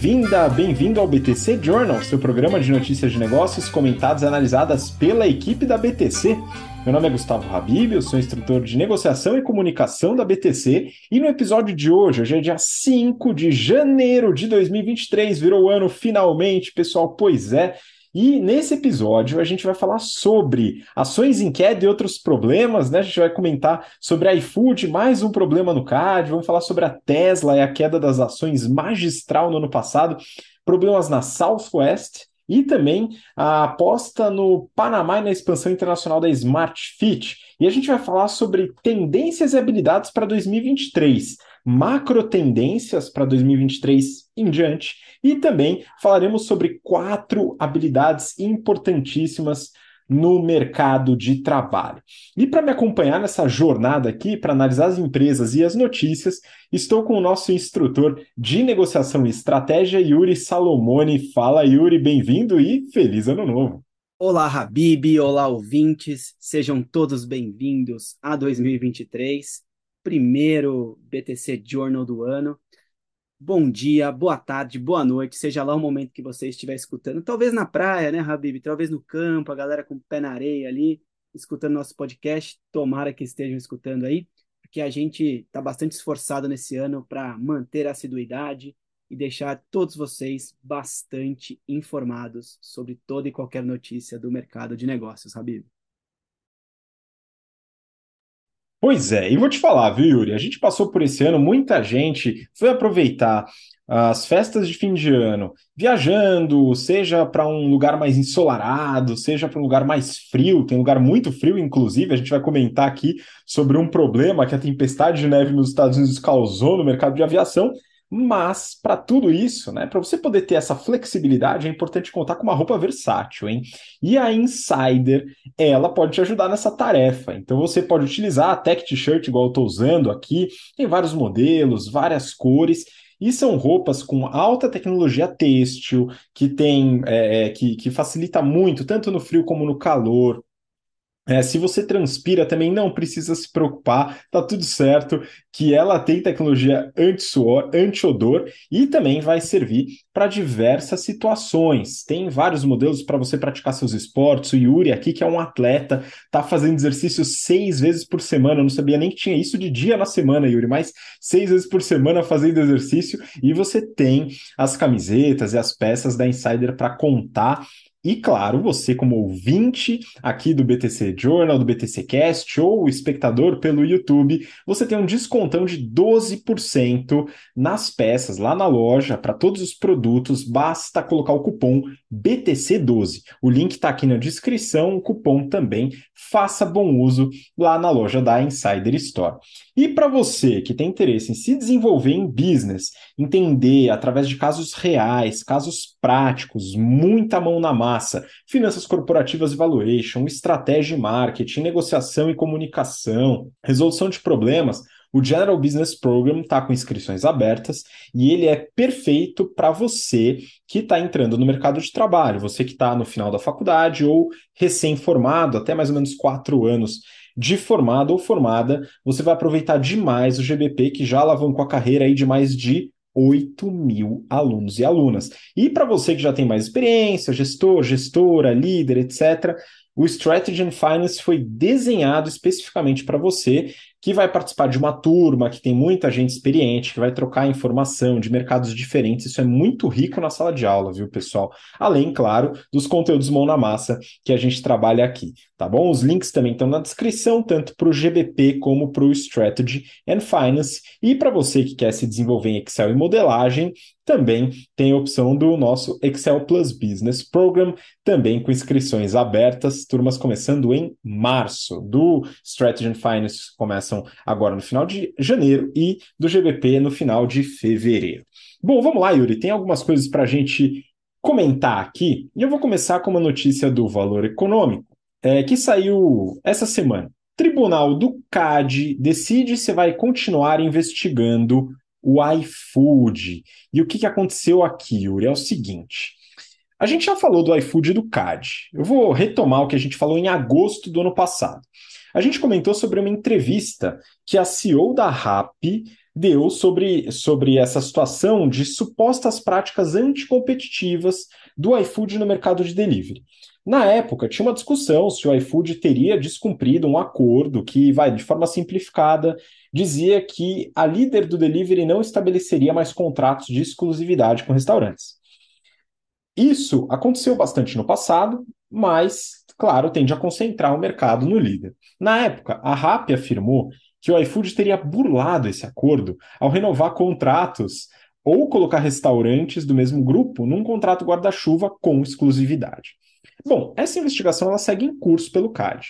Bem-vinda, bem-vindo ao BTC Journal, seu programa de notícias de negócios comentadas e analisadas pela equipe da BTC. Meu nome é Gustavo Habib, eu sou instrutor de negociação e comunicação da BTC e no episódio de hoje, hoje é dia 5 de janeiro de 2023, virou ano finalmente, pessoal, pois é, e nesse episódio a gente vai falar sobre ações em queda e outros problemas, né? A gente vai comentar sobre a iFood, mais um problema no CAD, vamos falar sobre a Tesla e a queda das ações magistral no ano passado, problemas na Southwest e também a aposta no Panamá e na expansão internacional da Smart Fit. E a gente vai falar sobre tendências e habilidades para 2023 macro tendências para 2023 em diante e também falaremos sobre quatro habilidades importantíssimas no mercado de trabalho. E para me acompanhar nessa jornada aqui, para analisar as empresas e as notícias, estou com o nosso instrutor de negociação e estratégia, Yuri Salomone. Fala, Yuri, bem-vindo e feliz ano novo. Olá, Habib, olá, ouvintes, sejam todos bem-vindos a 2023 primeiro BTC Journal do ano. Bom dia, boa tarde, boa noite, seja lá o momento que você estiver escutando. Talvez na praia, né, Habib? Talvez no campo, a galera com o pé na areia ali, escutando nosso podcast. Tomara que estejam escutando aí, porque a gente está bastante esforçado nesse ano para manter a assiduidade e deixar todos vocês bastante informados sobre toda e qualquer notícia do mercado de negócios, Habib. Pois é, e vou te falar, viu, Yuri? A gente passou por esse ano, muita gente foi aproveitar as festas de fim de ano viajando, seja para um lugar mais ensolarado, seja para um lugar mais frio, tem lugar muito frio, inclusive, a gente vai comentar aqui sobre um problema que a tempestade de neve nos Estados Unidos causou no mercado de aviação, mas, para tudo isso, né, para você poder ter essa flexibilidade, é importante contar com uma roupa versátil, hein? E a Insider, ela pode te ajudar nessa tarefa. Então, você pode utilizar a Tech T-shirt, igual eu estou usando aqui, tem vários modelos, várias cores. E são roupas com alta tecnologia têxtil, que tem é, é que, que facilita muito, tanto no frio como no calor. É, se você transpira também não precisa se preocupar, tá tudo certo, que ela tem tecnologia anti-suor, anti-odor e também vai servir para diversas situações. Tem vários modelos para você praticar seus esportes. O Yuri aqui, que é um atleta, tá fazendo exercício seis vezes por semana. Eu não sabia nem que tinha isso de dia na semana, Yuri, mas seis vezes por semana fazendo exercício. E você tem as camisetas e as peças da Insider para contar e claro, você, como ouvinte aqui do BTC Journal, do BTC Cast ou espectador pelo YouTube, você tem um descontão de 12% nas peças lá na loja para todos os produtos. Basta colocar o cupom BTC12. O link está aqui na descrição, o cupom também. Faça bom uso lá na loja da Insider Store. E para você que tem interesse em se desenvolver em business, entender através de casos reais, casos práticos, muita mão na massa, finanças corporativas e valuation, estratégia e marketing, negociação e comunicação, resolução de problemas, o General Business Program está com inscrições abertas e ele é perfeito para você que está entrando no mercado de trabalho, você que está no final da faculdade ou recém-formado, até mais ou menos quatro anos de formado ou formada, você vai aproveitar demais o GBP, que já alavancou a carreira aí de mais de 8 mil alunos e alunas. E para você que já tem mais experiência, gestor, gestora, líder, etc., o Strategy and Finance foi desenhado especificamente para você que vai participar de uma turma que tem muita gente experiente, que vai trocar informação de mercados diferentes. Isso é muito rico na sala de aula, viu, pessoal? Além, claro, dos conteúdos mão na massa que a gente trabalha aqui, tá bom? Os links também estão na descrição, tanto para o GBP como para o Strategy and Finance. E para você que quer se desenvolver em Excel e modelagem, também tem a opção do nosso Excel Plus Business Program, também com inscrições abertas, turmas começando em março. Do Strategy and Finance agora no final de janeiro e do GBP no final de fevereiro. Bom, vamos lá, Yuri, tem algumas coisas para a gente comentar aqui, e eu vou começar com uma notícia do Valor Econômico, é, que saiu essa semana. Tribunal do CAD decide se vai continuar investigando o iFood. E o que, que aconteceu aqui, Yuri? É o seguinte. A gente já falou do iFood e do CAD. Eu vou retomar o que a gente falou em agosto do ano passado. A gente comentou sobre uma entrevista que a CEO da RAP deu sobre, sobre essa situação de supostas práticas anticompetitivas do iFood no mercado de delivery. Na época, tinha uma discussão se o iFood teria descumprido um acordo que, vai, de forma simplificada, dizia que a líder do delivery não estabeleceria mais contratos de exclusividade com restaurantes. Isso aconteceu bastante no passado, mas, claro, tende a concentrar o mercado no líder. Na época, a RAP afirmou que o iFood teria burlado esse acordo ao renovar contratos ou colocar restaurantes do mesmo grupo num contrato guarda-chuva com exclusividade. Bom, essa investigação ela segue em curso pelo CAD.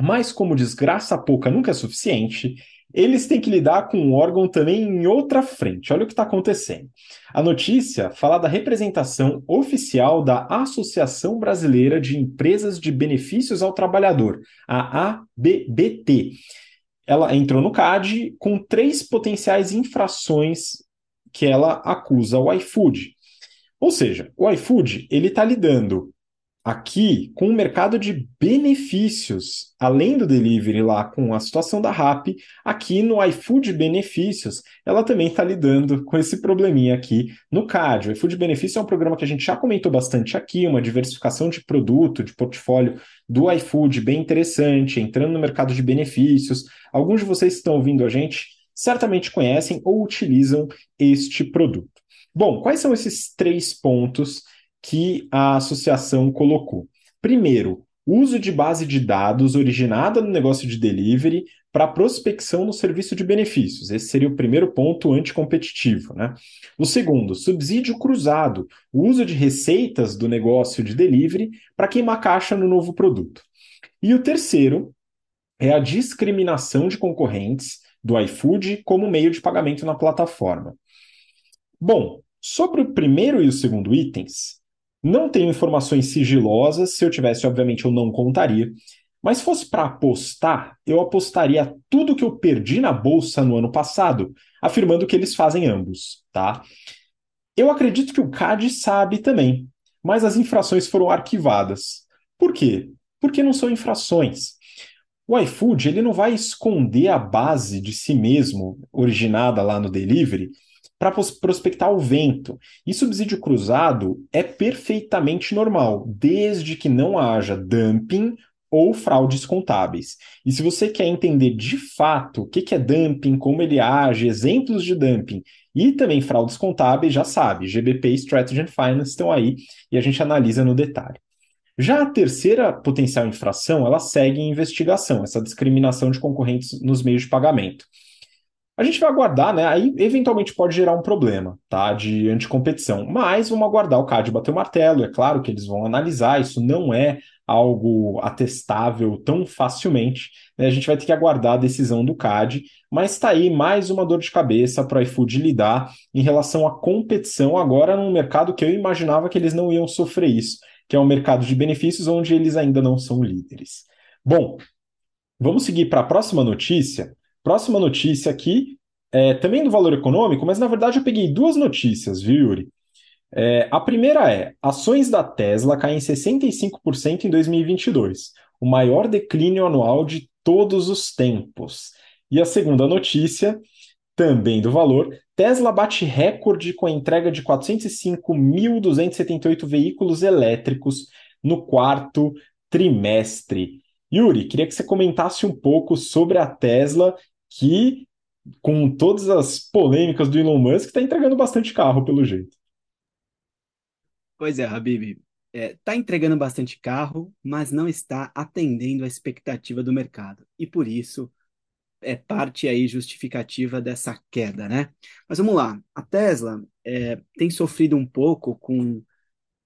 Mas como desgraça pouca nunca é suficiente, eles têm que lidar com um órgão também em outra frente. Olha o que está acontecendo. A notícia fala da representação oficial da Associação Brasileira de Empresas de Benefícios ao Trabalhador, a ABBT. Ela entrou no CAD com três potenciais infrações que ela acusa o iFood. Ou seja, o iFood ele está lidando aqui com o mercado de benefícios, além do delivery lá com a situação da RAP, aqui no iFood Benefícios, ela também está lidando com esse probleminha aqui no CAD. O iFood Benefício é um programa que a gente já comentou bastante aqui, uma diversificação de produto, de portfólio do iFood bem interessante, entrando no mercado de benefícios. Alguns de vocês que estão ouvindo a gente certamente conhecem ou utilizam este produto. Bom, quais são esses três pontos que a associação colocou. Primeiro, uso de base de dados originada no negócio de delivery para prospecção no serviço de benefícios. Esse seria o primeiro ponto anticompetitivo. Né? O segundo, subsídio cruzado, uso de receitas do negócio de delivery para queimar caixa no novo produto. E o terceiro é a discriminação de concorrentes do iFood como meio de pagamento na plataforma. Bom, sobre o primeiro e o segundo itens, não tenho informações sigilosas, se eu tivesse, obviamente, eu não contaria. Mas se fosse para apostar, eu apostaria tudo que eu perdi na bolsa no ano passado, afirmando que eles fazem ambos, tá? Eu acredito que o CAD sabe também, mas as infrações foram arquivadas. Por quê? Porque não são infrações. O iFood ele não vai esconder a base de si mesmo, originada lá no delivery, para prospectar o vento. E subsídio cruzado é perfeitamente normal, desde que não haja dumping ou fraudes contábeis. E se você quer entender de fato o que é dumping, como ele age, exemplos de dumping e também fraudes contábeis, já sabe, GBP e Strategy and Finance estão aí e a gente analisa no detalhe. Já a terceira potencial infração, ela segue em investigação, essa discriminação de concorrentes nos meios de pagamento. A gente vai aguardar, né? Aí eventualmente pode gerar um problema, tá? De anticompetição. Mas vamos aguardar o CAD bater o martelo. É claro que eles vão analisar, isso não é algo atestável tão facilmente. Né? A gente vai ter que aguardar a decisão do CAD, mas está aí mais uma dor de cabeça para o iFood lidar em relação à competição agora num mercado que eu imaginava que eles não iam sofrer isso, que é um mercado de benefícios onde eles ainda não são líderes. Bom, vamos seguir para a próxima notícia Próxima notícia aqui, é, também do valor econômico, mas na verdade eu peguei duas notícias, viu, Yuri? É, a primeira é: ações da Tesla caem 65% em 2022, o maior declínio anual de todos os tempos. E a segunda notícia, também do valor: Tesla bate recorde com a entrega de 405.278 veículos elétricos no quarto trimestre. Yuri, queria que você comentasse um pouco sobre a Tesla que, com todas as polêmicas do Elon Musk, está entregando bastante carro, pelo jeito. Pois é, Habib. É, tá entregando bastante carro, mas não está atendendo a expectativa do mercado. E por isso é parte aí justificativa dessa queda, né? Mas vamos lá. A Tesla é, tem sofrido um pouco com,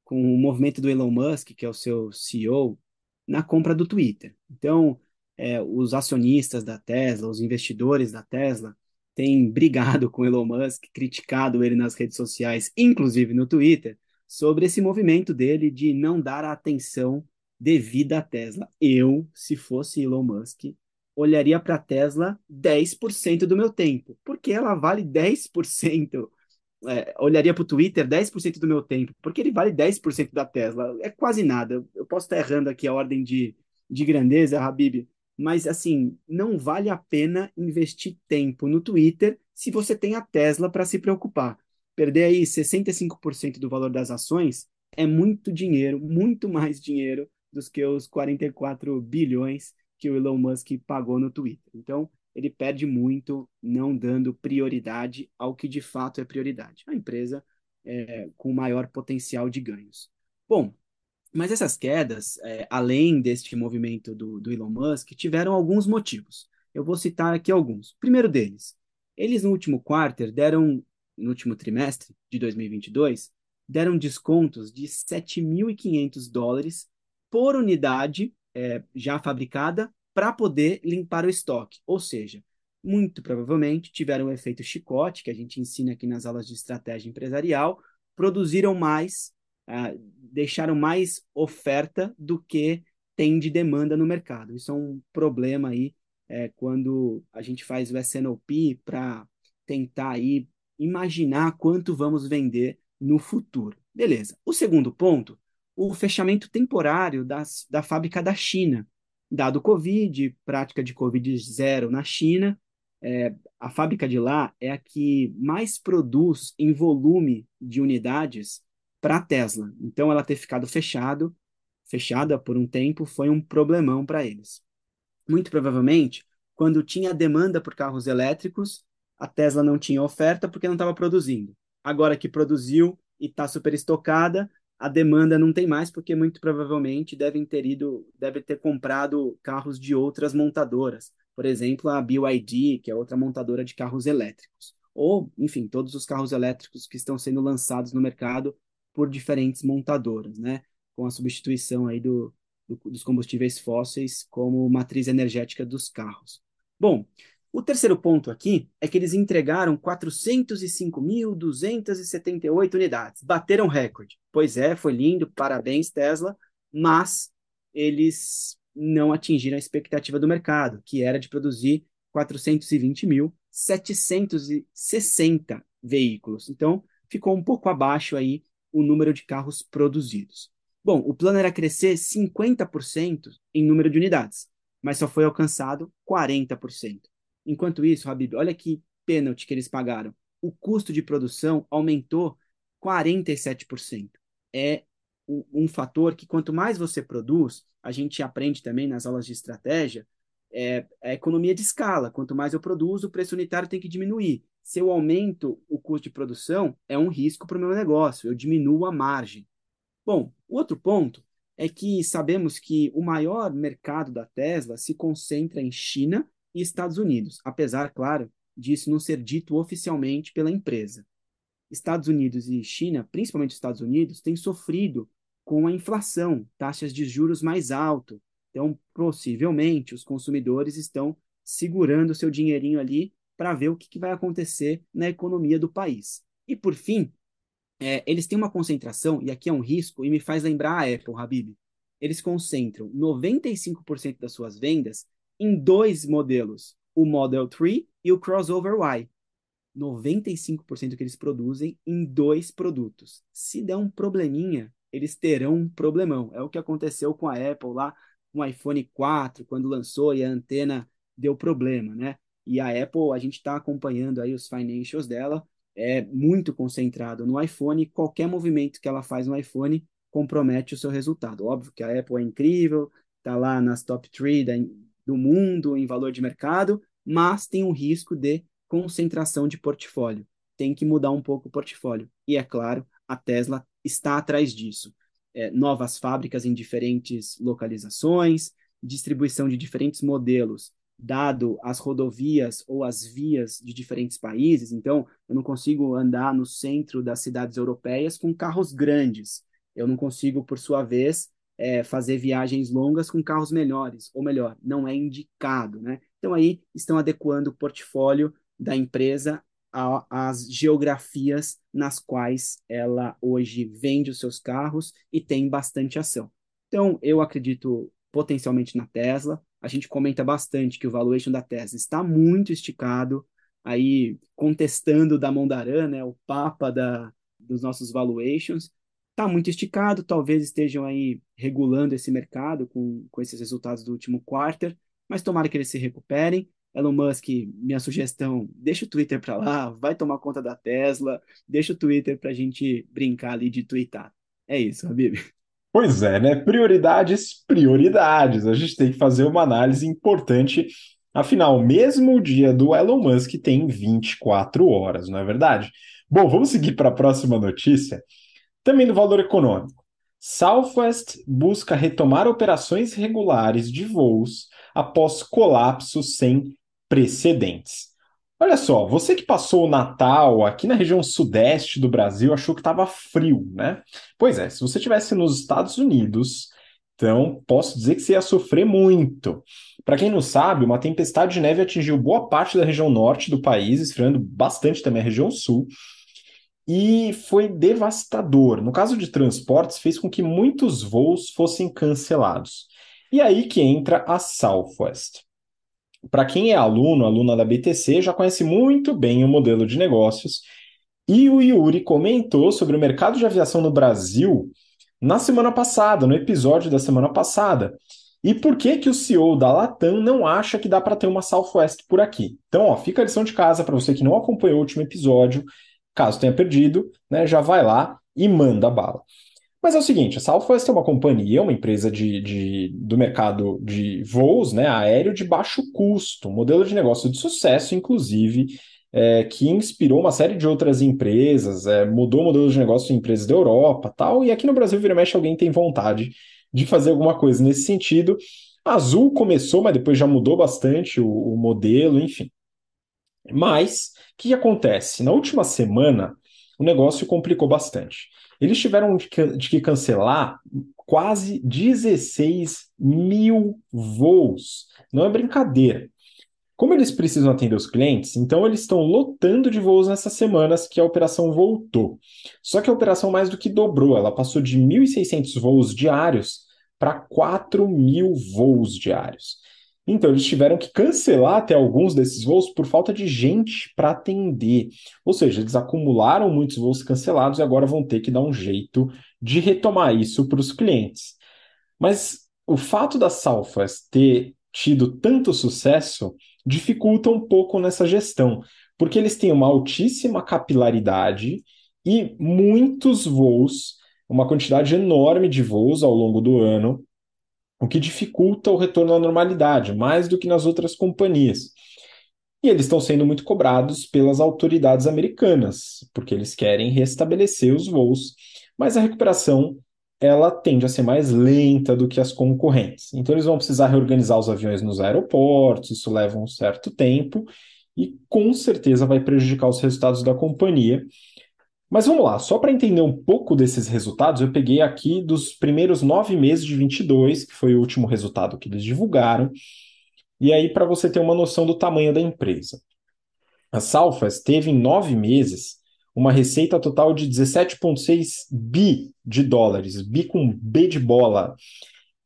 com o movimento do Elon Musk, que é o seu CEO, na compra do Twitter. Então, é, os acionistas da Tesla, os investidores da Tesla, têm brigado com Elon Musk, criticado ele nas redes sociais, inclusive no Twitter, sobre esse movimento dele de não dar a atenção devida à Tesla. Eu, se fosse Elon Musk, olharia para a Tesla 10% do meu tempo, porque ela vale 10%. É, olharia para o Twitter 10% do meu tempo, porque ele vale 10% da Tesla. É quase nada. Eu posso estar errando aqui a ordem de, de grandeza, Habib, mas assim, não vale a pena investir tempo no Twitter se você tem a Tesla para se preocupar. Perder aí 65% do valor das ações é muito dinheiro, muito mais dinheiro dos que os 44 bilhões que o Elon Musk pagou no Twitter. Então, ele perde muito não dando prioridade ao que de fato é prioridade, a empresa é, com maior potencial de ganhos. Bom, mas essas quedas, é, além deste movimento do, do Elon Musk, tiveram alguns motivos. Eu vou citar aqui alguns. O primeiro deles, eles no último quarter deram, no último trimestre de 2022, deram descontos de 7.500 dólares por unidade é, já fabricada para poder limpar o estoque. Ou seja, muito provavelmente tiveram o efeito chicote, que a gente ensina aqui nas aulas de estratégia empresarial, produziram mais, uh, deixaram mais oferta do que tem de demanda no mercado. Isso é um problema aí é, quando a gente faz o SNOP para tentar aí imaginar quanto vamos vender no futuro. Beleza. O segundo ponto, o fechamento temporário das, da fábrica da China dado o Covid, prática de Covid zero na China. É, a fábrica de lá é a que mais produz em volume de unidades para a Tesla. Então, ela ter ficado fechado, fechada por um tempo foi um problemão para eles. Muito provavelmente, quando tinha demanda por carros elétricos, a Tesla não tinha oferta porque não estava produzindo. Agora que produziu e está super estocada, a demanda não tem mais, porque muito provavelmente devem ter ido, deve ter comprado carros de outras montadoras. Por exemplo, a BYD, que é outra montadora de carros elétricos. Ou, enfim, todos os carros elétricos que estão sendo lançados no mercado por diferentes montadoras, né? Com a substituição aí do, do dos combustíveis fósseis como matriz energética dos carros. Bom, o terceiro ponto aqui é que eles entregaram 405.278 unidades, bateram recorde. Pois é, foi lindo, parabéns Tesla, mas eles não atingiram a expectativa do mercado, que era de produzir 420.760 veículos. Então, ficou um pouco abaixo aí o número de carros produzidos. Bom, o plano era crescer 50% em número de unidades, mas só foi alcançado 40%. Enquanto isso, Habib, olha que pênalti que eles pagaram. O custo de produção aumentou 47%. É um, fator que quanto mais você produz, a gente aprende também nas aulas de estratégia, é, a economia de escala. Quanto mais eu produzo, o preço unitário tem que diminuir. Se eu aumento o custo de produção, é um risco para o meu negócio, eu diminuo a margem. Bom, outro ponto é que sabemos que o maior mercado da Tesla se concentra em China e Estados Unidos, apesar, claro, disso não ser dito oficialmente pela empresa. Estados Unidos e China, principalmente Estados Unidos, têm sofrido com a inflação, taxas de juros mais altas. Então, possivelmente, os consumidores estão segurando seu dinheirinho ali para ver o que, que, vai acontecer na economia do país. E, por fim, é, eles têm uma concentração, e aqui é um risco, e me faz lembrar a Apple, Habib. Eles concentram 95% das suas vendas em dois modelos, o Model 3 e o Crossover Y. 95% que eles produzem em dois produtos. Se der um probleminha, eles terão um problemão. É o que aconteceu com a Apple lá, com o iPhone 4, quando lançou e a antena deu problema, né? E a Apple, a gente está acompanhando aí os financials dela, é muito concentrado no iPhone, qualquer movimento que ela faz no iPhone compromete o seu resultado. Óbvio que a Apple é incrível, está lá nas top 3 da, do mundo em valor de mercado, mas tem um risco de concentração de portfólio. Tem que mudar um pouco o portfólio. E é claro, a Tesla está atrás disso. É, novas fábricas em diferentes localizações, distribuição de diferentes modelos, dado as rodovias ou as vias de diferentes países. Então, eu não consigo andar no centro das cidades europeias com carros grandes. Eu não consigo, por sua vez, é, fazer viagens longas com carros melhores, ou melhor, não é indicado, né? Então aí estão adequando o portfólio da empresa às geografias nas quais ela hoje vende os seus carros e tem bastante ação. Então eu acredito potencialmente na Tesla. A gente comenta bastante que o valuation da Tesla está muito esticado, aí contestando da Mondaran, né, o papa da, dos nossos valuations, está muito esticado, talvez estejam aí regulando esse mercado com, com esses resultados do último quarter, mas tomara que eles se recuperem. Elon Musk, minha sugestão, deixa o Twitter para lá, vai tomar conta da Tesla, deixa o Twitter para a gente brincar ali de twittar. É isso, Habib. Pois é, né? Prioridades, prioridades. A gente tem que fazer uma análise importante. Afinal, mesmo o dia do Elon Musk tem 24 horas, não é verdade? Bom, vamos seguir para a próxima notícia. Também do valor econômico. Southwest busca retomar operações regulares de voos após colapso sem precedentes. Olha só, você que passou o Natal aqui na região sudeste do Brasil achou que estava frio, né? Pois é, se você estivesse nos Estados Unidos, então posso dizer que você ia sofrer muito. Para quem não sabe, uma tempestade de neve atingiu boa parte da região norte do país, esfriando bastante também a região sul, e foi devastador. No caso de transportes, fez com que muitos voos fossem cancelados. E aí que entra a Southwest. Para quem é aluno, aluna da BTC, já conhece muito bem o modelo de negócios. E o Yuri comentou sobre o mercado de aviação no Brasil na semana passada, no episódio da semana passada. E por que que o CEO da Latam não acha que dá para ter uma Southwest por aqui? Então, ó, fica a lição de casa para você que não acompanhou o último episódio, caso tenha perdido, né, já vai lá e manda bala. Mas é o seguinte, a Southwest é uma companhia, uma empresa de, de, do mercado de voos né, aéreo de baixo custo, um modelo de negócio de sucesso, inclusive, é, que inspirou uma série de outras empresas, é, mudou o modelo de negócio de empresas da Europa tal, e aqui no Brasil, vira mexe, alguém tem vontade de fazer alguma coisa nesse sentido. A Azul começou, mas depois já mudou bastante o, o modelo, enfim. Mas, o que acontece? Na última semana, o negócio complicou bastante. Eles tiveram de que, cancelar quase 16 mil voos. Não é brincadeira. Como eles precisam atender os clientes, então eles estão lotando de voos nessas semanas que a operação voltou. Só que a operação mais do que dobrou, ela passou de 1.600 voos diários para 4 mil voos diários. Então, eles tiveram que cancelar até alguns desses voos por falta de gente para atender. Ou seja, eles acumularam muitos voos cancelados e agora vão ter que dar um jeito de retomar isso para os clientes. Mas o fato da Southwest ter tido tanto sucesso dificulta um pouco nessa gestão, porque eles têm uma altíssima capilaridade e muitos voos, uma quantidade enorme de voos ao longo do ano, o que dificulta o retorno à normalidade, mais do que nas outras companhias. E eles estão sendo muito cobrados pelas autoridades americanas, porque eles querem restabelecer os voos, mas a recuperação ela tende a ser mais lenta do que as concorrentes. Então eles vão precisar reorganizar os aviões nos aeroportos, isso leva um certo tempo e com certeza vai prejudicar os resultados da companhia. Mas vamos lá, só para entender um pouco desses resultados, eu peguei aqui dos primeiros nove meses de 22, que foi o último resultado que eles divulgaram, e aí para você ter uma noção do tamanho da empresa. A Salfas teve em nove meses uma receita total de 17,6 bi de dólares, bi com B de bola.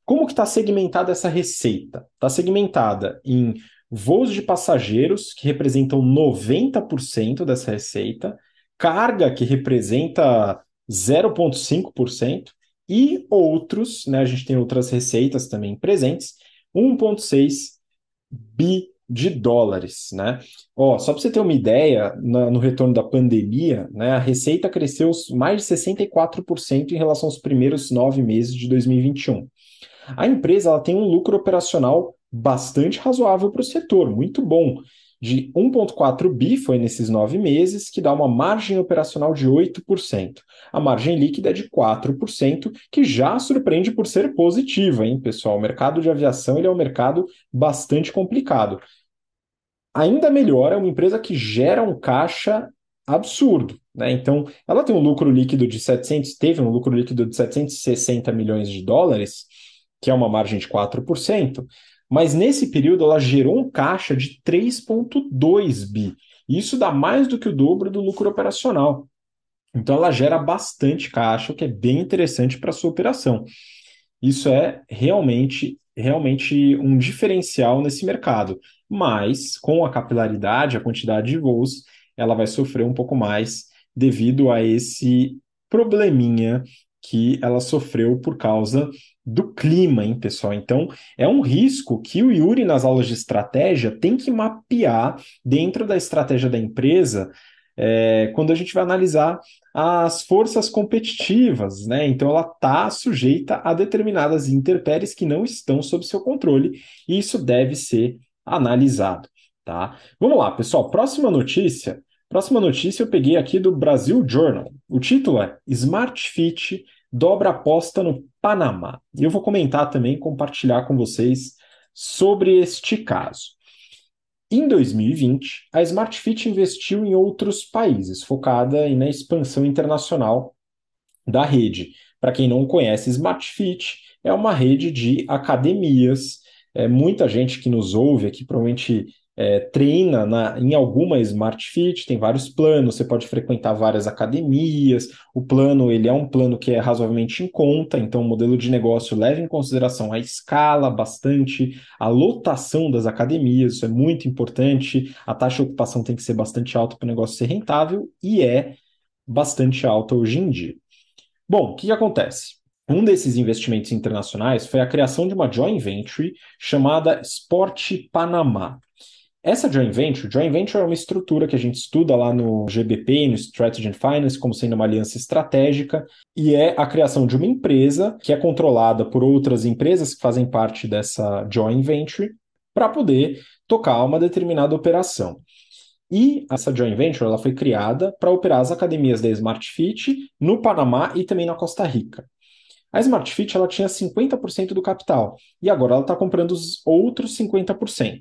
Como que está segmentada essa receita? Está segmentada em voos de passageiros, que representam 90% dessa receita, carga, que representa 0,5%, e outros, né, a gente tem outras receitas também presentes, 1,6 bi de dólares, né? Ó, só para você ter uma ideia, na, no retorno da pandemia, né, a receita cresceu mais de 64% em relação aos primeiros nove meses de 2021. A empresa ela tem um lucro operacional bastante razoável para o setor, muito bom de 1,4 bi foi nesses nove meses, que dá uma margem operacional de 8%. A margem líquida é de 4%, que já surpreende por ser positiva, hein, pessoal? O mercado de aviação ele é um mercado bastante complicado. Ainda melhor, é uma empresa que gera um caixa absurdo. Né? Então, ela tem um lucro líquido de 700, teve um lucro líquido de 760 milhões de dólares, que é uma margem de 4%, mas nesse período ela gerou um caixa de 3,2 bi. Isso dá mais do que o dobro do lucro operacional. Então ela gera bastante caixa, o que é bem interessante para a sua operação. Isso é realmente, realmente um diferencial nesse mercado. Mas com a capilaridade, a quantidade de voos, ela vai sofrer um pouco mais devido a esse probleminha que ela sofreu por causa do clima, hein, pessoal? Então, é um risco que o Yuri, nas aulas de estratégia, tem que mapear dentro da estratégia da empresa é, quando a gente vai analisar as forças competitivas, né? Então, ela está sujeita a determinadas intempéries que não estão sob seu controle, e isso deve ser analisado, tá? Vamos lá, pessoal. Próxima notícia. Próxima notícia eu peguei aqui do Brasil Journal. O título é Smart Fit dobra aposta no Panamá. E eu vou comentar também, compartilhar com vocês sobre este caso. Em 2020, a Smart Fit investiu em outros países, focada na expansão internacional da rede. Para quem não conhece, Smart Fit é uma rede de academias. É, muita gente que nos ouve aqui provavelmente é, treina na, em alguma Smart Fit, tem vários planos, você pode frequentar várias academias. O plano ele é um plano que é razoavelmente em conta, então o modelo de negócio leva em consideração a escala bastante, a lotação das academias, isso é muito importante. A taxa de ocupação tem que ser bastante alta para o negócio ser rentável e é bastante alta hoje em dia. Bom, o que, que acontece? Um desses investimentos internacionais foi a criação de uma joint venture chamada Sport Panamá. Essa joint venture, joint venture é uma estrutura que a gente estuda lá no GBP, no Strategy and Finance, como sendo uma aliança estratégica, e é a criação de uma empresa que é controlada por outras empresas que fazem parte dessa joint venture para poder tocar uma determinada operação. E essa joint venture ela foi criada para operar as academias da Smart Fit no Panamá e também na Costa Rica. A Smart Fit ela tinha 50% do capital e agora ela está comprando os outros 50%.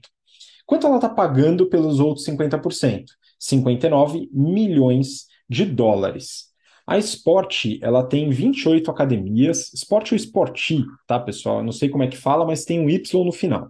Quanto ela está pagando pelos outros 50%? 59 milhões de dólares. A Sport, ela tem 28 academias, Sport ou Sporti, tá, pessoal? não sei como é que fala, mas tem um Y no final.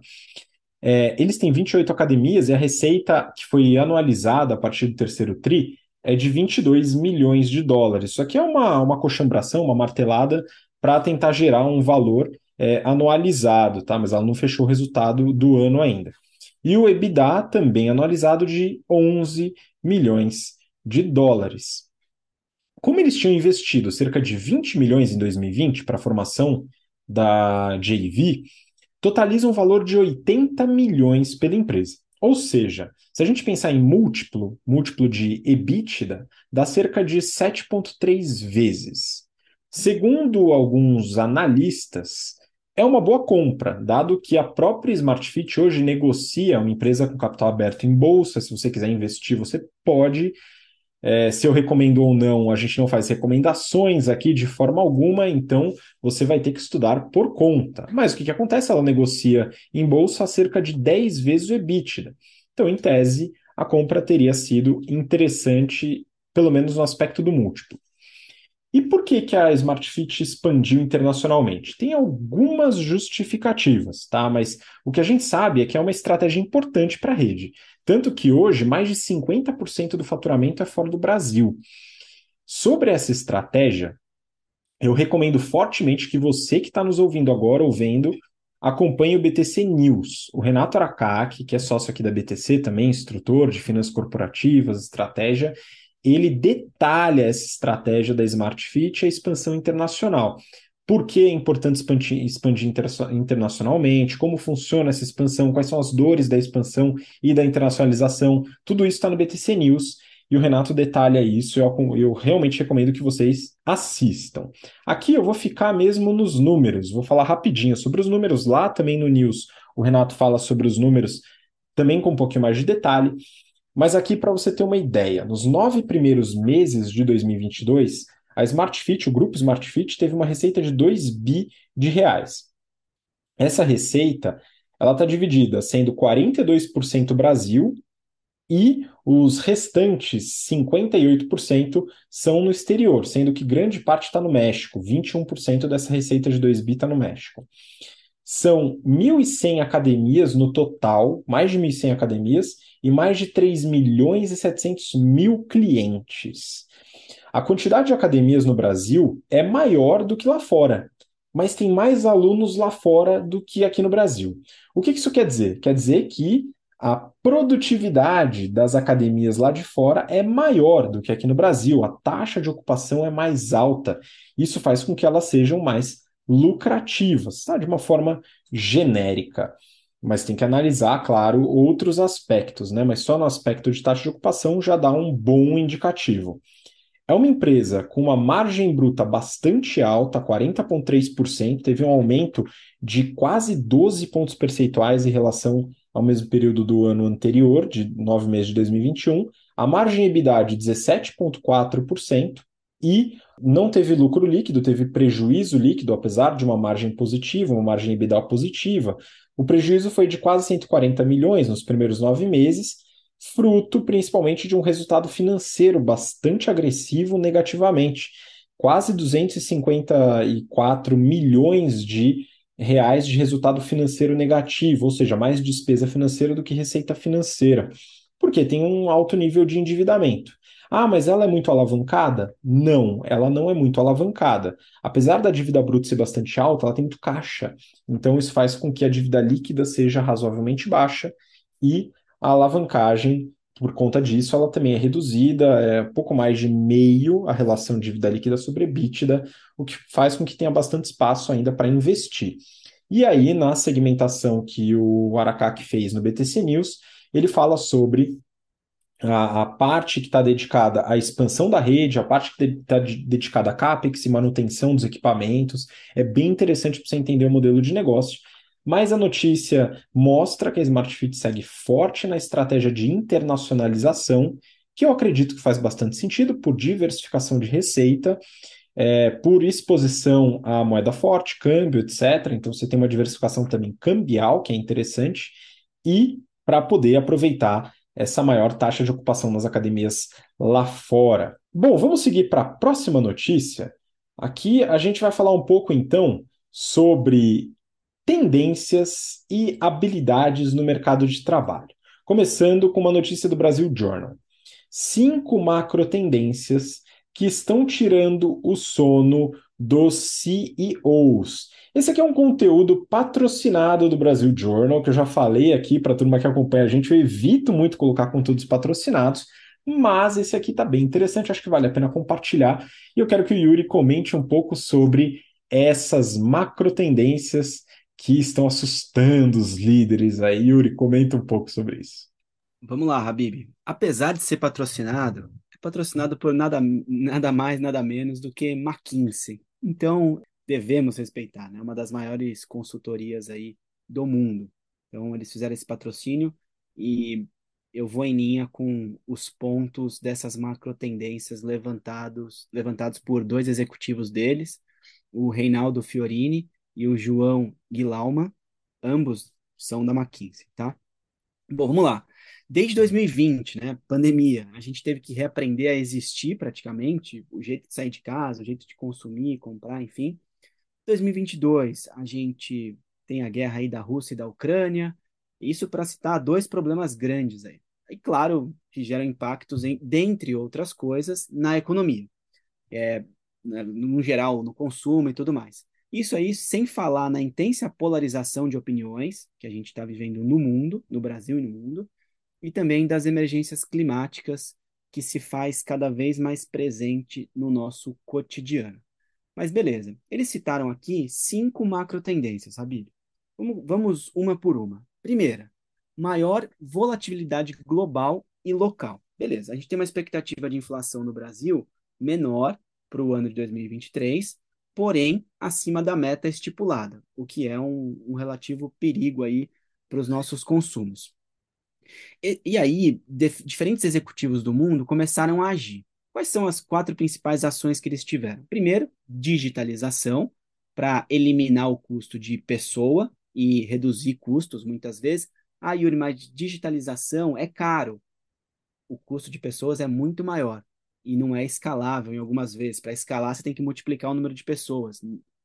É, eles têm 28 academias e a receita que foi anualizada a partir do terceiro TRI é de 22 milhões de dólares. Isso aqui é uma, uma coxambração, uma martelada para tentar gerar um valor é, anualizado, tá? Mas ela não fechou o resultado do ano ainda. E o EBITDA também anualizado de 11 milhões de dólares. Como eles tinham investido cerca de 20 milhões em 2020 para a formação da JV, totaliza um valor de 80 milhões pela empresa. Ou seja, se a gente pensar em múltiplo, múltiplo de EBITDA, dá cerca de 7,3 vezes. Segundo alguns analistas, é uma boa compra, dado que a própria SmartFit hoje negocia uma empresa com capital aberto em bolsa. Se você quiser investir, você pode. É, se eu recomendo ou não, a gente não faz recomendações aqui de forma alguma, então você vai ter que estudar por conta. Mas o que, que acontece? Ela negocia em bolsa cerca de 10 vezes o EBITDA. Então, em tese, a compra teria sido interessante, pelo menos no aspecto do múltiplo. E por que, que a SmartFit expandiu internacionalmente? Tem algumas justificativas, tá? Mas o que a gente sabe é que é uma estratégia importante para a rede. Tanto que hoje mais de 50% do faturamento é fora do Brasil. Sobre essa estratégia, eu recomendo fortemente que você que está nos ouvindo agora, ouvindo, acompanhe o BTC News. O Renato Aracaki, que é sócio aqui da BTC também, instrutor de finanças corporativas, estratégia, ele detalha essa estratégia da Smart Fit e a expansão internacional. Por que é importante expandir, expandir inter, internacionalmente? Como funciona essa expansão? Quais são as dores da expansão e da internacionalização? Tudo isso está no BTC News e o Renato detalha isso. Eu, eu realmente recomendo que vocês assistam. Aqui eu vou ficar mesmo nos números, vou falar rapidinho sobre os números lá também no News. O Renato fala sobre os números também com um pouquinho mais de detalhe. Mas aqui, para você ter uma ideia, nos nove primeiros meses de 2022, a SmartFit, o grupo SmartFit, teve uma receita de 2 bi de reais. Essa receita ela está dividida, sendo 42% Brasil e os restantes 58% são no exterior, sendo que grande parte está no México, 21% dessa receita de 2 bi está no México. São 1.100 academias no total, mais de 1.100 academias, e mais de 3 milhões e 700 mil clientes. A quantidade de academias no Brasil é maior do que lá fora, mas tem mais alunos lá fora do que aqui no Brasil. O que isso quer dizer? Quer dizer que a produtividade das academias lá de fora é maior do que aqui no Brasil, a taxa de ocupação é mais alta. Isso faz com que elas sejam mais lucrativas, tá? de uma forma genérica. Mas tem que analisar, claro, outros aspectos, né? Mas só no aspecto de taxa de ocupação já dá um bom indicativo. É uma empresa com uma margem bruta bastante alta, 40,3%, teve um aumento de quase 12 pontos percentuais em relação ao mesmo período do ano anterior, de nove meses de 2021. A margem EBITDA de 17,4% e não teve lucro líquido, teve prejuízo líquido, apesar de uma margem positiva, uma margem EBITDA positiva. O prejuízo foi de quase 140 milhões nos primeiros nove meses, fruto principalmente de um resultado financeiro bastante agressivo negativamente. Quase 254 milhões de reais de resultado financeiro negativo, ou seja, mais despesa financeira do que receita financeira, porque tem um alto nível de endividamento. Ah, mas ela é muito alavancada? Não, ela não é muito alavancada. Apesar da dívida bruta ser bastante alta, ela tem muito caixa. Então, isso faz com que a dívida líquida seja razoavelmente baixa e a alavancagem, por conta disso, ela também é reduzida, é pouco mais de meio a relação dívida líquida sobre EBITDA, o que faz com que tenha bastante espaço ainda para investir. E aí, na segmentação que o Aracac fez no BTC News, ele fala sobre a, a parte que está dedicada à expansão da rede, a parte que está de, dedicada a CAPEX e manutenção dos equipamentos. É bem interessante para você entender o modelo de negócio. Mas a notícia mostra que a SmartFit segue forte na estratégia de internacionalização, que eu acredito que faz bastante sentido por diversificação de receita, é, por exposição à moeda forte, câmbio, etc. Então você tem uma diversificação também cambial, que é interessante, e para poder aproveitar essa maior taxa de ocupação nas academias lá fora. Bom, vamos seguir para a próxima notícia. Aqui a gente vai falar um pouco então sobre tendências e habilidades no mercado de trabalho. Começando com uma notícia do Brasil Journal. Cinco macro tendências que estão tirando o sono dos CEOs. Esse aqui é um conteúdo patrocinado do Brasil Journal, que eu já falei aqui para a turma que acompanha a gente. Eu evito muito colocar conteúdos patrocinados, mas esse aqui está bem interessante, acho que vale a pena compartilhar. E eu quero que o Yuri comente um pouco sobre essas macro tendências que estão assustando os líderes aí. Yuri, comenta um pouco sobre isso. Vamos lá, Habib. Apesar de ser patrocinado, é patrocinado por nada, nada mais, nada menos do que McKinsey. Então, devemos respeitar, né? Uma das maiores consultorias aí do mundo. Então, eles fizeram esse patrocínio e eu vou em linha com os pontos dessas macro tendências levantados, levantados por dois executivos deles, o Reinaldo Fiorini e o João Guilauma, ambos são da McKinsey, tá? Bom, vamos lá. Desde 2020, né, pandemia, a gente teve que reaprender a existir praticamente, o jeito de sair de casa, o jeito de consumir, comprar, enfim. 2022, a gente tem a guerra aí da Rússia e da Ucrânia, isso para citar dois problemas grandes aí. E claro, que geram impactos, em, dentre outras coisas, na economia, é, né, no geral, no consumo e tudo mais. Isso aí sem falar na intensa polarização de opiniões que a gente está vivendo no mundo, no Brasil e no mundo, e também das emergências climáticas que se faz cada vez mais presente no nosso cotidiano. Mas beleza, eles citaram aqui cinco macro tendências? Vamos, vamos uma por uma. Primeira, maior volatilidade global e local. Beleza, a gente tem uma expectativa de inflação no Brasil menor para o ano de 2023, porém acima da meta estipulada, o que é um, um relativo perigo aí para os nossos consumos. E, e aí, diferentes executivos do mundo começaram a agir. Quais são as quatro principais ações que eles tiveram? Primeiro, digitalização, para eliminar o custo de pessoa e reduzir custos, muitas vezes. Ah, Yuri, mas digitalização é caro. O custo de pessoas é muito maior e não é escalável em algumas vezes. Para escalar, você tem que multiplicar o número de pessoas,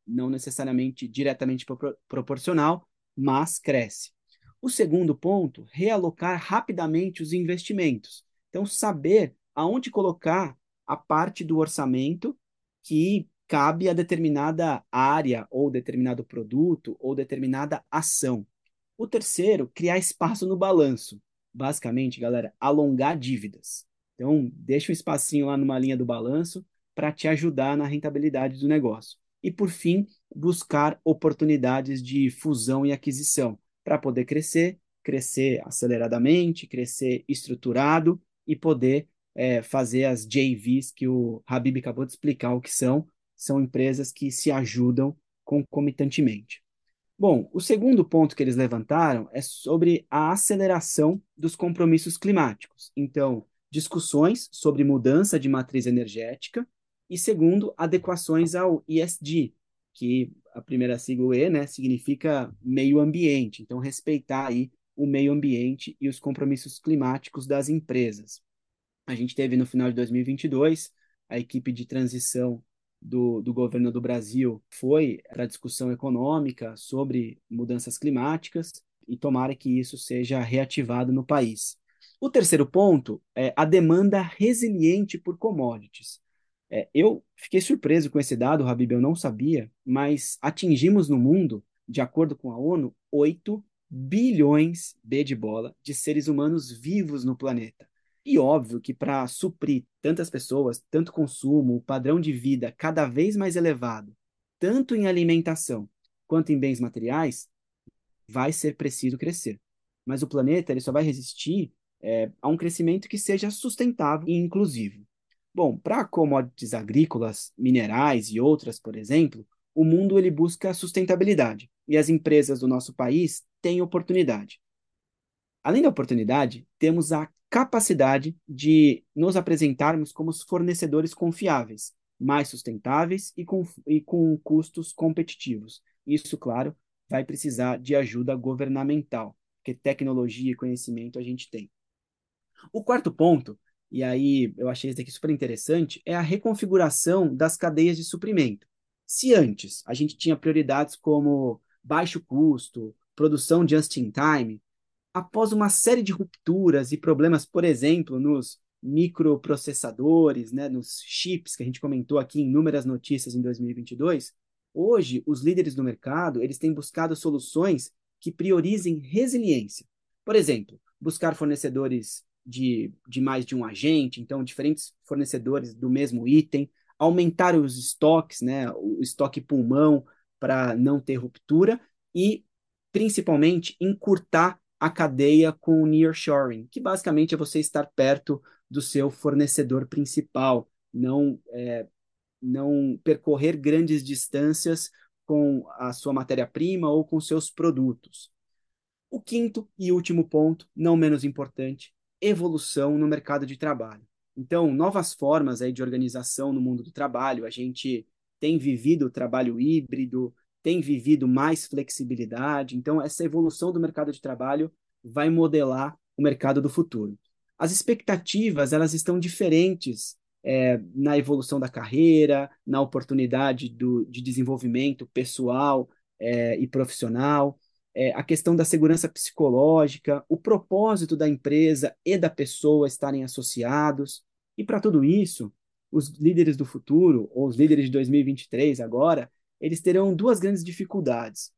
não necessariamente diretamente proporcional, mas cresce. O segundo ponto, realocar rapidamente os investimentos. Então, saber aonde colocar a parte do orçamento que cabe a determinada área, ou determinado produto, ou determinada ação. O terceiro, criar espaço no balanço. Basicamente, galera, alongar dívidas. Então, deixa um espacinho lá numa linha do balanço para te ajudar na rentabilidade do negócio. E por fim, buscar oportunidades de fusão e aquisição para poder crescer, crescer aceleradamente, crescer estruturado e poder é, fazer as JVs que o Habib acabou de explicar o que são. São empresas que se ajudam concomitantemente. Bom, o segundo ponto que eles levantaram é sobre a aceleração dos compromissos climáticos. Então, discussões sobre mudança de matriz energética e, segundo, adequações ao ESG, que a primeira sigla E, né, significa meio ambiente. Então, respeitar aí o meio ambiente e os compromissos climáticos das empresas. A gente teve no final de 2022 a equipe de transição do, do governo do Brasil foi para a discussão econômica sobre mudanças climáticas e tomara que isso seja reativado no país. O terceiro ponto é a demanda resiliente por commodities. É, eu fiquei surpreso com esse dado, Habib, eu não sabia, mas atingimos no mundo, de acordo com a ONU, 8 bilhões B de bola de seres humanos vivos no planeta. E óbvio que para suprir tantas pessoas, tanto consumo, o padrão de vida cada vez mais elevado, tanto em alimentação quanto em bens materiais, vai ser preciso crescer. Mas o planeta ele só vai resistir é, a um crescimento que seja sustentável e inclusivo. Bom, para commodities agrícolas, minerais e outras, por exemplo, o mundo ele busca sustentabilidade e as empresas do nosso país têm oportunidade. Além da oportunidade, temos a capacidade de nos apresentarmos como fornecedores confiáveis, mais sustentáveis e com, e com custos competitivos. Isso, claro, vai precisar de ajuda governamental, porque tecnologia e conhecimento a gente tem. O quarto ponto, e aí eu achei esse aqui super interessante, é a reconfiguração das cadeias de suprimento. Se antes a gente tinha prioridades como baixo custo, produção just in time, após uma série de rupturas e problemas, por exemplo, nos microprocessadores, né, nos chips que a gente comentou aqui em inúmeras notícias em 2022, hoje os líderes do mercado eles têm buscado soluções que priorizem resiliência. Por exemplo, buscar fornecedores de, de mais de um agente, então diferentes fornecedores do mesmo item, aumentar os estoques, né, o estoque pulmão para não ter ruptura e principalmente encurtar a cadeia com o nearshoring, que basicamente é você estar perto do seu fornecedor principal, não, é, não percorrer grandes distâncias com a sua matéria-prima ou com seus produtos. O quinto e último ponto, não menos importante, evolução no mercado de trabalho. Então, novas formas aí de organização no mundo do trabalho, a gente tem vivido o trabalho híbrido, tem vivido mais flexibilidade. Então, essa evolução do mercado de trabalho vai modelar o mercado do futuro. As expectativas elas estão diferentes é, na evolução da carreira, na oportunidade do, de desenvolvimento pessoal é, e profissional, é, a questão da segurança psicológica, o propósito da empresa e da pessoa estarem associados. E para tudo isso, os líderes do futuro, ou os líderes de 2023 agora, eles terão duas grandes dificuldades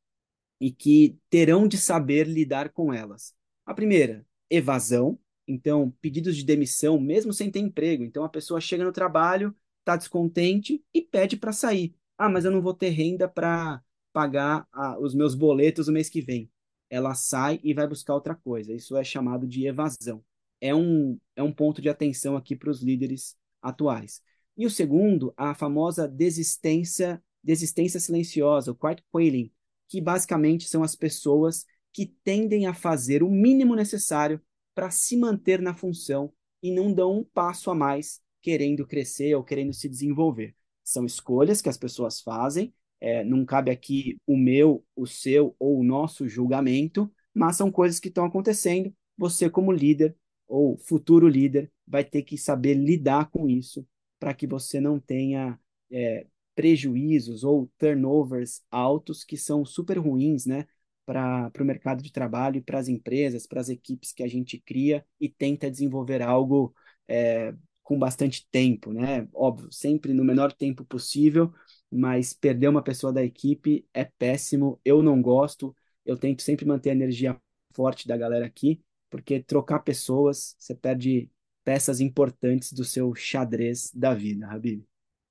e que terão de saber lidar com elas. A primeira, evasão. Então, pedidos de demissão, mesmo sem ter emprego. Então, a pessoa chega no trabalho, está descontente e pede para sair. Ah, mas eu não vou ter renda para pagar ah, os meus boletos o mês que vem. Ela sai e vai buscar outra coisa. Isso é chamado de evasão. É um, é um ponto de atenção aqui para os líderes atuais. E o segundo, a famosa desistência desistência silenciosa, o quiet quitting, que basicamente são as pessoas que tendem a fazer o mínimo necessário para se manter na função e não dão um passo a mais querendo crescer ou querendo se desenvolver. São escolhas que as pessoas fazem, é, não cabe aqui o meu, o seu ou o nosso julgamento, mas são coisas que estão acontecendo. Você, como líder ou futuro líder, vai ter que saber lidar com isso para que você não tenha é, prejuízos ou turnovers altos que são super ruins, né? Para o mercado de trabalho, para as empresas, para as equipes que a gente cria e tenta desenvolver algo é, com bastante tempo, né? Óbvio, sempre no menor tempo possível, mas perder uma pessoa da equipe é péssimo. Eu não gosto, eu tento sempre manter a energia forte da galera aqui, porque trocar pessoas, você perde peças importantes do seu xadrez da vida, Habib.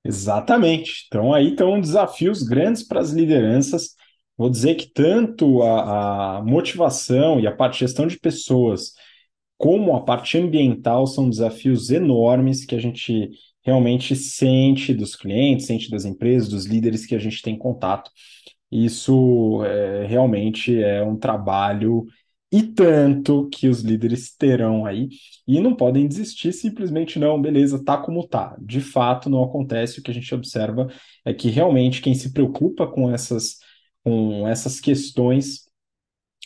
Exatamente. Então, aí estão desafios grandes para as lideranças. Vou dizer que tanto a, a motivação e a parte de gestão de pessoas, como a parte ambiental, são desafios enormes que a gente realmente sente dos clientes, sente das empresas, dos líderes que a gente tem contato. Isso é, realmente é um trabalho e tanto que os líderes terão aí e não podem desistir simplesmente não, beleza, tá como tá. De fato, não acontece. O que a gente observa é que realmente quem se preocupa com essas com essas questões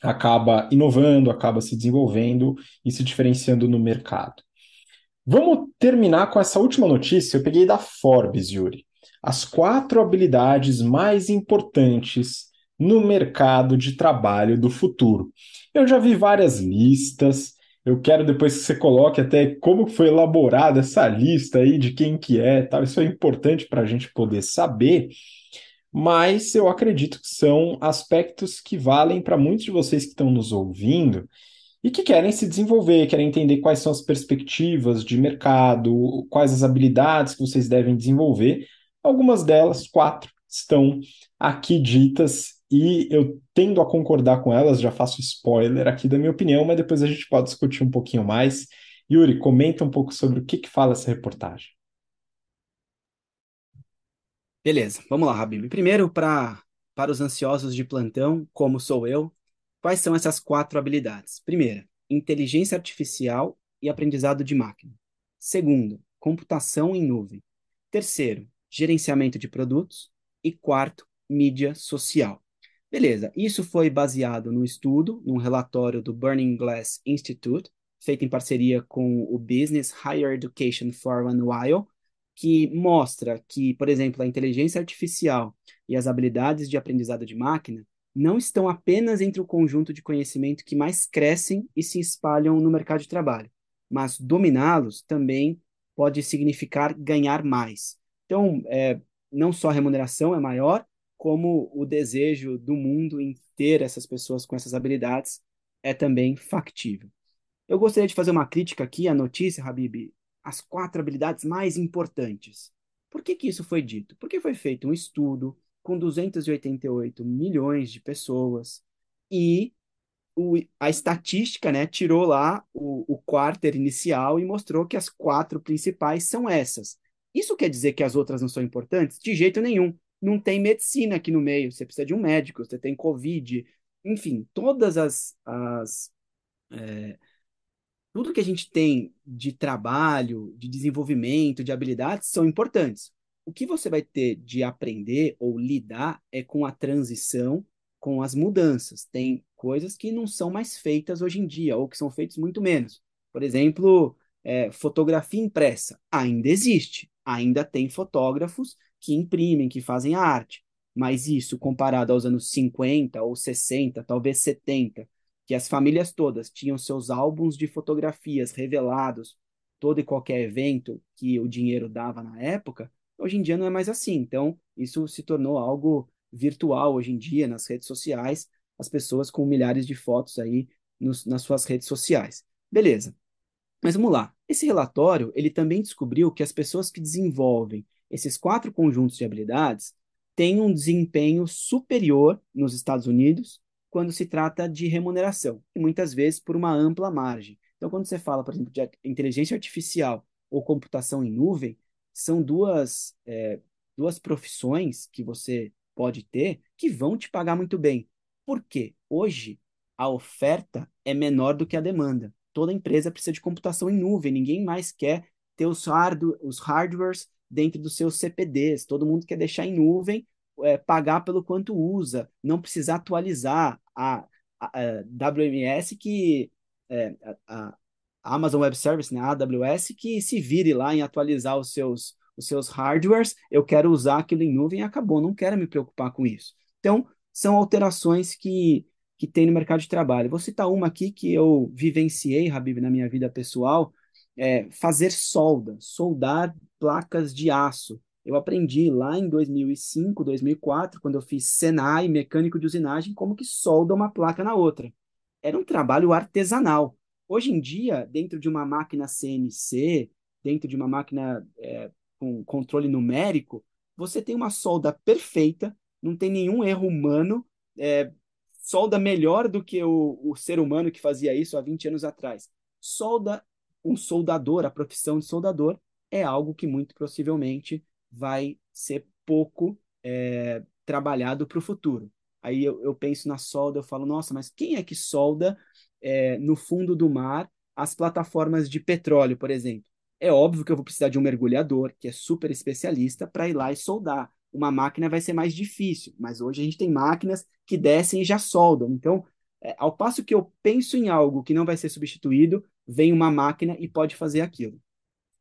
acaba inovando, acaba se desenvolvendo e se diferenciando no mercado. Vamos terminar com essa última notícia. Eu peguei da Forbes, Yuri. As quatro habilidades mais importantes no mercado de trabalho do futuro. Eu já vi várias listas. Eu quero depois que você coloque até como foi elaborada essa lista aí de quem que é, tal. Isso é importante para a gente poder saber. Mas eu acredito que são aspectos que valem para muitos de vocês que estão nos ouvindo e que querem se desenvolver, querem entender quais são as perspectivas de mercado, quais as habilidades que vocês devem desenvolver. Algumas delas, quatro, estão aqui ditas e eu tendo a concordar com elas, já faço spoiler aqui da minha opinião, mas depois a gente pode discutir um pouquinho mais. Yuri, comenta um pouco sobre o que, que fala essa reportagem. Beleza, vamos lá, Habib. Primeiro, pra, para os ansiosos de plantão, como sou eu, quais são essas quatro habilidades? Primeira, inteligência artificial e aprendizado de máquina. Segundo, computação em nuvem. Terceiro, gerenciamento de produtos. E quarto, mídia social. Beleza, isso foi baseado num estudo, num relatório do Burning Glass Institute, feito em parceria com o Business Higher Education for One While, que mostra que, por exemplo, a inteligência artificial e as habilidades de aprendizado de máquina não estão apenas entre o conjunto de conhecimento que mais crescem e se espalham no mercado de trabalho, mas dominá-los também pode significar ganhar mais. Então, é, não só a remuneração é maior, como o desejo do mundo em ter essas pessoas com essas habilidades é também factível. Eu gostaria de fazer uma crítica aqui à notícia, Habib, as quatro habilidades mais importantes. Por que, que isso foi dito? Porque foi feito um estudo com 288 milhões de pessoas e o, a estatística né, tirou lá o, o quarter inicial e mostrou que as quatro principais são essas. Isso quer dizer que as outras não são importantes? De jeito nenhum não tem medicina aqui no meio, você precisa de um médico, você tem Covid, enfim, todas as. as é, tudo que a gente tem de trabalho, de desenvolvimento, de habilidades são importantes. O que você vai ter de aprender ou lidar é com a transição, com as mudanças. Tem coisas que não são mais feitas hoje em dia, ou que são feitas muito menos. Por exemplo, é, fotografia impressa ainda existe, ainda tem fotógrafos que imprimem, que fazem a arte. Mas isso, comparado aos anos 50 ou 60, talvez 70, que as famílias todas tinham seus álbuns de fotografias revelados, todo e qualquer evento que o dinheiro dava na época, hoje em dia não é mais assim. Então, isso se tornou algo virtual hoje em dia, nas redes sociais, as pessoas com milhares de fotos aí nos, nas suas redes sociais. Beleza. Mas vamos lá. Esse relatório, ele também descobriu que as pessoas que desenvolvem esses quatro conjuntos de habilidades têm um desempenho superior nos Estados Unidos quando se trata de remuneração, e muitas vezes por uma ampla margem. Então, quando você fala, por exemplo, de inteligência artificial ou computação em nuvem, são duas, é, duas profissões que você pode ter que vão te pagar muito bem. Por quê? Hoje, a oferta é menor do que a demanda. Toda empresa precisa de computação em nuvem, ninguém mais quer ter os, hard, os hardwares dentro dos seus CPDs. Todo mundo quer deixar em nuvem, é, pagar pelo quanto usa, não precisar atualizar a, a, a WMS que é, a, a, Amazon Web Service, né, a AWS, que se vire lá em atualizar os seus, os seus hardwares. Eu quero usar aquilo em nuvem e acabou, não quero me preocupar com isso. Então, são alterações que, que tem no mercado de trabalho. Vou citar uma aqui que eu vivenciei, Habib, na minha vida pessoal, é fazer solda, soldar placas de aço. Eu aprendi lá em 2005, 2004, quando eu fiz Senai, mecânico de usinagem, como que solda uma placa na outra. Era um trabalho artesanal. Hoje em dia, dentro de uma máquina CNC, dentro de uma máquina é, com controle numérico, você tem uma solda perfeita, não tem nenhum erro humano, é, solda melhor do que o, o ser humano que fazia isso há 20 anos atrás. Solda um soldador, a profissão de soldador, é algo que muito possivelmente vai ser pouco é, trabalhado para o futuro. Aí eu, eu, penso na solda, eu falo, nossa, mas quem é que solda é, no fundo do mar as plataformas de petróleo, por exemplo? É óbvio que eu vou precisar de um mergulhador, que é super especialista, para ir lá e soldar. Uma máquina vai ser mais difícil, mas hoje a gente tem máquinas que descem e já soldam. Então, é, ao passo que eu penso em algo que não vai ser substituído, vem uma máquina e pode fazer aquilo.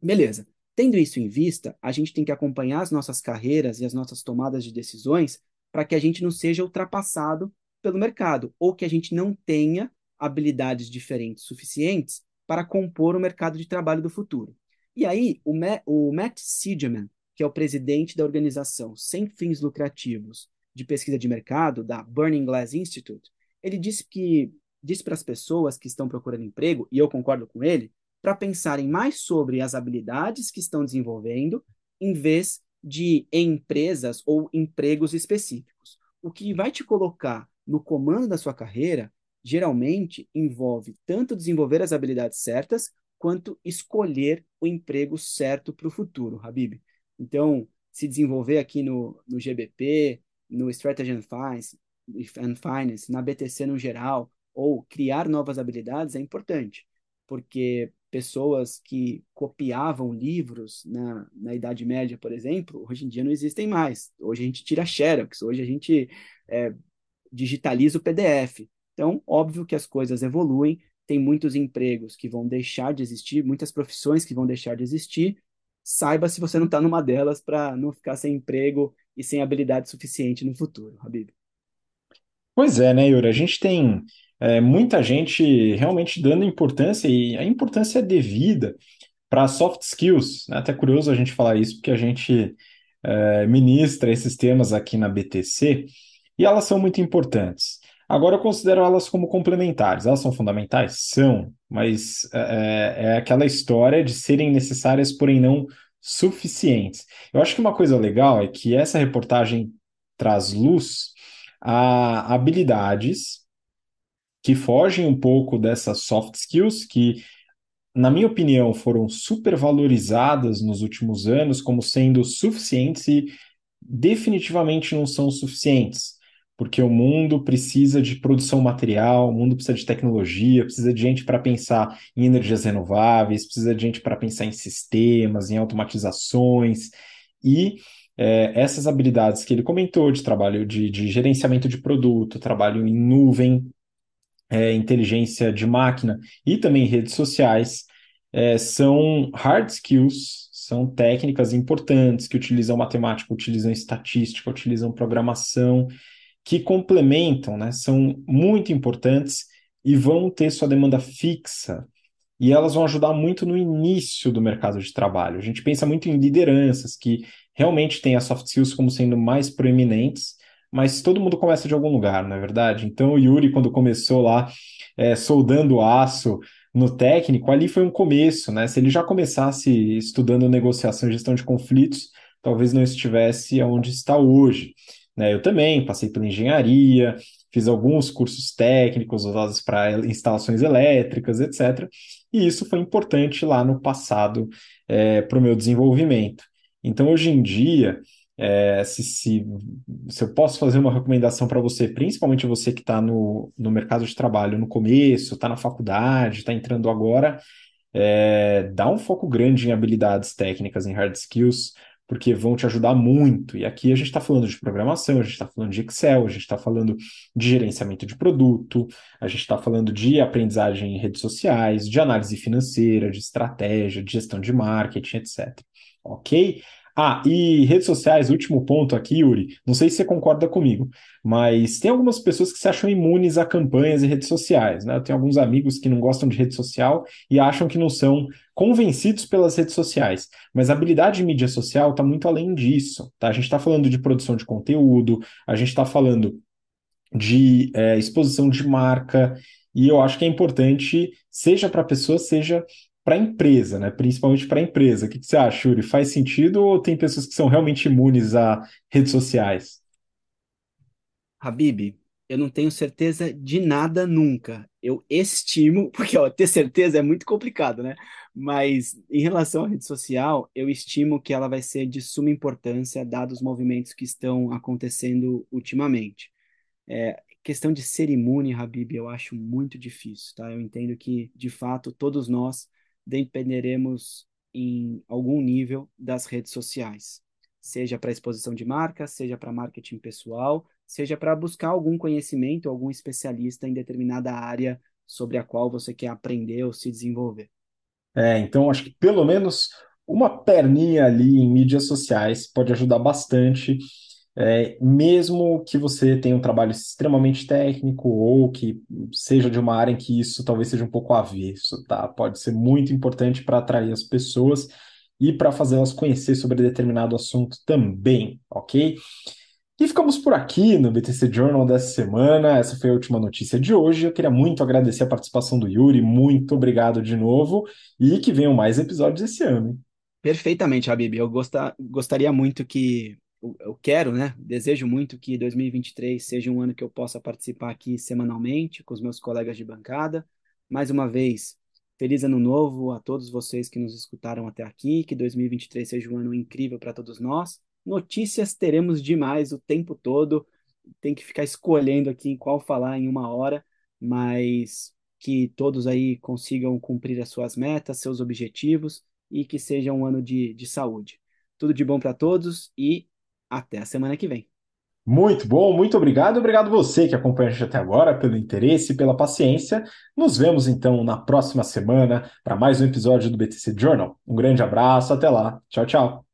Beleza. Tendo isso em vista, a gente tem que acompanhar as nossas carreiras e as nossas tomadas de decisões para que a gente não seja ultrapassado pelo mercado ou que a gente não tenha habilidades diferentes suficientes para compor o mercado de trabalho do futuro. E aí, o, Ma o Matt Siegeman, que é o presidente da organização sem fins lucrativos de pesquisa de mercado, da Burning Glass Institute, ele disse que disse para as pessoas que estão procurando emprego, e eu concordo com ele, para pensarem mais sobre as habilidades que estão desenvolvendo, em vez de empresas ou empregos específicos. O que vai te colocar no comando da sua carreira geralmente envolve tanto desenvolver as habilidades certas quanto escolher o emprego certo para o futuro, Habib. Então, se desenvolver aqui no, no GBP, no Strategy and Finance, and Finance, na BTC no geral, ou criar novas habilidades é importante, porque pessoas que copiavam livros na, na Idade Média, por exemplo, hoje em dia não existem mais. Hoje a gente tira xerox, hoje a gente é, digitaliza o PDF. Então, óbvio que as coisas evoluem, tem muitos empregos que vão deixar de existir, muitas profissões que vão deixar de existir. Saiba se você não está numa delas para não ficar sem emprego e sem habilidade suficiente no futuro, Habib. Pois é, né, Yuri? A gente tem é, muita gente realmente dando importância, e a importância é devida para soft skills. Né? Até curioso a gente falar isso, porque a gente é, ministra esses temas aqui na BTC e elas são muito importantes. Agora eu considero elas como complementares. Elas são fundamentais? São, mas é, é, é aquela história de serem necessárias, porém não suficientes. Eu acho que uma coisa legal é que essa reportagem traz luz a habilidades que fogem um pouco dessas soft skills que, na minha opinião, foram supervalorizadas nos últimos anos como sendo suficientes e definitivamente não são suficientes, porque o mundo precisa de produção material, o mundo precisa de tecnologia, precisa de gente para pensar em energias renováveis, precisa de gente para pensar em sistemas, em automatizações. E é, essas habilidades que ele comentou de trabalho de, de gerenciamento de produto, trabalho em nuvem, é, inteligência de máquina e também redes sociais, é, são hard skills, são técnicas importantes que utilizam matemática, utilizam estatística, utilizam programação, que complementam, né, são muito importantes e vão ter sua demanda fixa. E elas vão ajudar muito no início do mercado de trabalho. A gente pensa muito em lideranças que realmente têm as soft skills como sendo mais proeminentes, mas todo mundo começa de algum lugar, não é verdade? Então, o Yuri, quando começou lá é, soldando aço no técnico, ali foi um começo, né? Se ele já começasse estudando negociação e gestão de conflitos, talvez não estivesse onde está hoje. Né? Eu também passei pela engenharia, fiz alguns cursos técnicos usados para instalações elétricas, etc. E isso foi importante lá no passado é, para o meu desenvolvimento. Então, hoje em dia, é, se, se, se, eu posso fazer uma recomendação para você, principalmente você que está no, no mercado de trabalho no começo, está na faculdade, está entrando agora, é, dá um foco grande em habilidades técnicas, em hard skills, porque vão te ajudar muito. E aqui a gente está falando de programação, a gente está falando de Excel, a gente está falando de gerenciamento de produto, a gente está falando de aprendizagem em redes sociais, de análise financeira, de estratégia, de gestão de marketing, etc. Ok? Ah, e redes sociais, último ponto aqui, Yuri. Não sei se você concorda comigo, mas tem algumas pessoas que se acham imunes a campanhas e redes sociais, né? Eu tenho alguns amigos que não gostam de rede social e acham que não são convencidos pelas redes sociais. Mas a habilidade de mídia social está muito além disso, tá? A gente está falando de produção de conteúdo, a gente está falando de é, exposição de marca, e eu acho que é importante, seja para a pessoa, seja para a empresa, né? Principalmente para a empresa. O que, que você acha, Yuri? Faz sentido ou tem pessoas que são realmente imunes a redes sociais? Habib, eu não tenho certeza de nada nunca. Eu estimo, porque ó, ter certeza é muito complicado, né? Mas em relação à rede social, eu estimo que ela vai ser de suma importância, dados os movimentos que estão acontecendo ultimamente. É, questão de ser imune, Habib, eu acho muito difícil, tá? Eu entendo que, de fato, todos nós dependeremos em algum nível das redes sociais, seja para exposição de marca, seja para marketing pessoal, seja para buscar algum conhecimento, algum especialista em determinada área sobre a qual você quer aprender ou se desenvolver. É, então acho que pelo menos uma perninha ali em mídias sociais pode ajudar bastante é, mesmo que você tenha um trabalho extremamente técnico ou que seja de uma área em que isso talvez seja um pouco avesso, tá? Pode ser muito importante para atrair as pessoas e para fazê-las conhecer sobre determinado assunto também, ok? E ficamos por aqui no BTC Journal dessa semana. Essa foi a última notícia de hoje. Eu queria muito agradecer a participação do Yuri. Muito obrigado de novo e que venham mais episódios esse ano. Perfeitamente, Habib. Eu gostar, gostaria muito que eu quero, né? Desejo muito que 2023 seja um ano que eu possa participar aqui semanalmente com os meus colegas de bancada. Mais uma vez, feliz ano novo a todos vocês que nos escutaram até aqui. Que 2023 seja um ano incrível para todos nós. Notícias teremos demais o tempo todo. Tem que ficar escolhendo aqui em qual falar em uma hora, mas que todos aí consigam cumprir as suas metas, seus objetivos e que seja um ano de, de saúde. Tudo de bom para todos e até a semana que vem. Muito bom, muito obrigado. Obrigado você que acompanha a gente até agora, pelo interesse e pela paciência. Nos vemos então na próxima semana para mais um episódio do BTC Journal. Um grande abraço, até lá. Tchau, tchau.